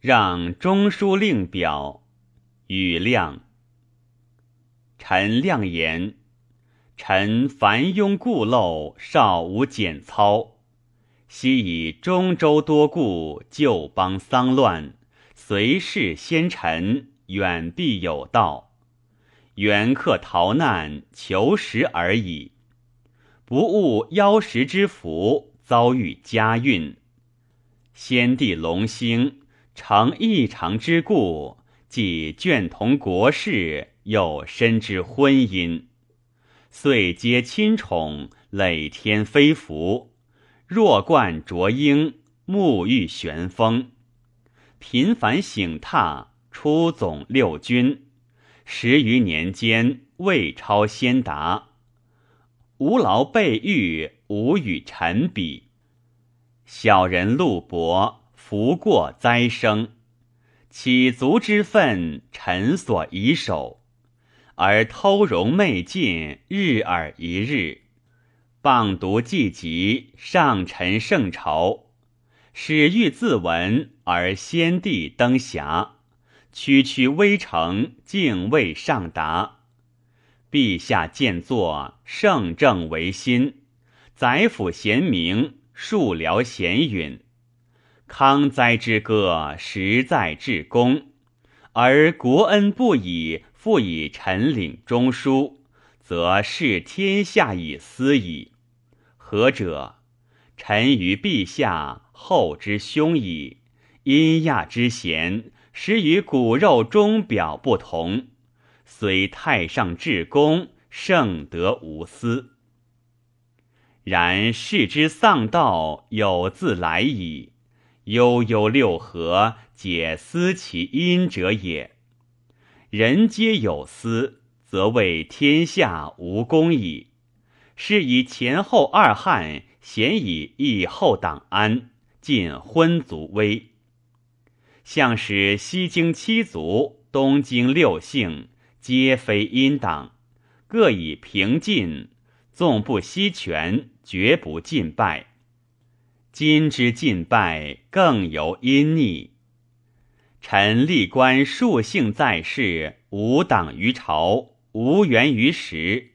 让中书令表，与亮。臣亮言：臣凡庸固陋，少无简操。昔以中州多故，旧邦丧乱，随事先臣，远必有道。缘客逃难，求食而已。不务夭时之福，遭遇家运。先帝隆兴。成异常之故，既眷同国事，又深知婚姻，遂皆亲宠，累天飞服，若冠卓缨，沐浴玄风，频繁省榻，出总六军，十余年间，未超先达，无劳备御，无与臣比。小人陆伯。福过灾生，起足之愤，臣所以守；而偷容媚进，日尔一日，谤读既极，上臣圣朝，始欲自闻，而先帝登遐，区区微臣，竟未上达。陛下见作，圣正维新，宰辅贤明，庶僚贤允。康哉之歌，实在至公，而国恩不以复以臣领中书，则视天下以思矣。何者？臣于陛下后之兄矣。阴亚之贤，实与骨肉钟表不同。虽太上至公，圣德无私。然世之丧道，有自来矣。悠悠六合，解思其因者也。人皆有私，则为天下无公矣。是以前后二汉，咸以义后党安，尽昏族危。向使西京七族，东京六姓，皆非阴党，各以平晋，纵不西权，绝不尽败。今之尽败，更尤阴逆。臣历官数姓在世，无党于朝，无缘于时，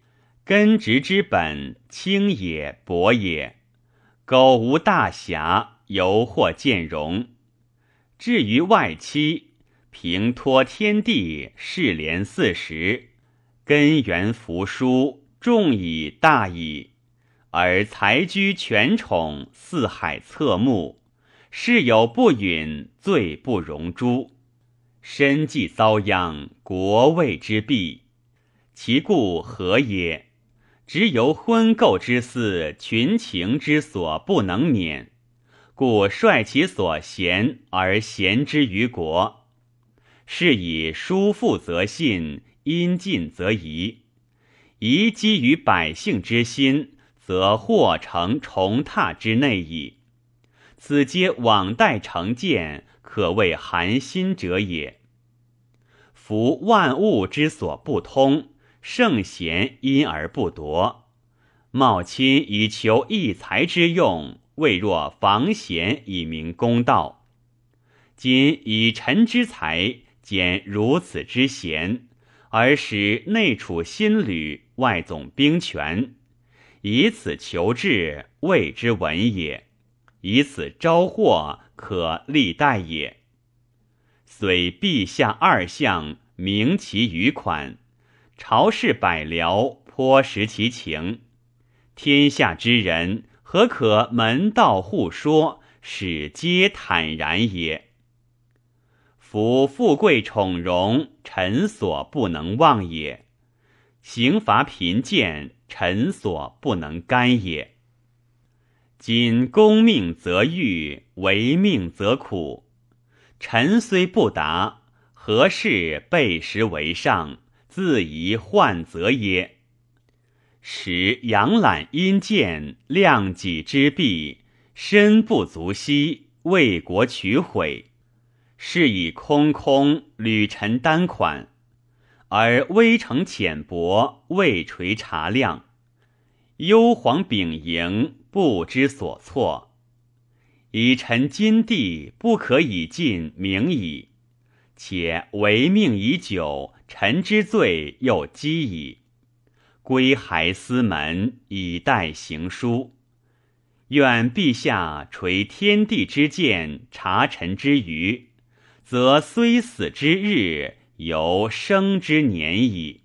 根植之本轻也薄也。苟无大侠，犹或见容。至于外戚，平托天地，世廉四时，根源扶疏，众以大矣。而才居权宠，四海侧目，事有不允，罪不容诛。身既遭殃，国位之弊，其故何也？直由婚媾之嗣，群情之所不能免，故率其所贤而贤之于国。是以疏富则信，因尽则疑，宜基于百姓之心。则或成重榻之内矣。此皆往代成见，可谓寒心者也。夫万物之所不通，圣贤因而不夺。冒亲以求一才之用，未若防贤以明公道。今以臣之才兼如此之贤，而使内储新旅，外总兵权。以此求治，谓之文也；以此招祸，可立代也。虽陛下二相，明其余款，朝事百僚，颇识其情。天下之人，何可门道互说，使皆坦然也？夫富贵宠荣，臣所不能忘也；刑罚贫贱。臣所不能干也。今公命则欲，违命则苦。臣虽不达，何事背时为上，自宜患则耶？使养懒阴见，量己之弊，身不足惜，为国取毁，是以空空履臣单款。而微臣浅薄，未垂察量，幽篁秉盈，不知所措。以臣今地不可以尽明矣。且违命已久，臣之罪又积矣。归还司门，以待行书。愿陛下垂天地之鉴，察臣之愚，则虽死之日，由生之年矣。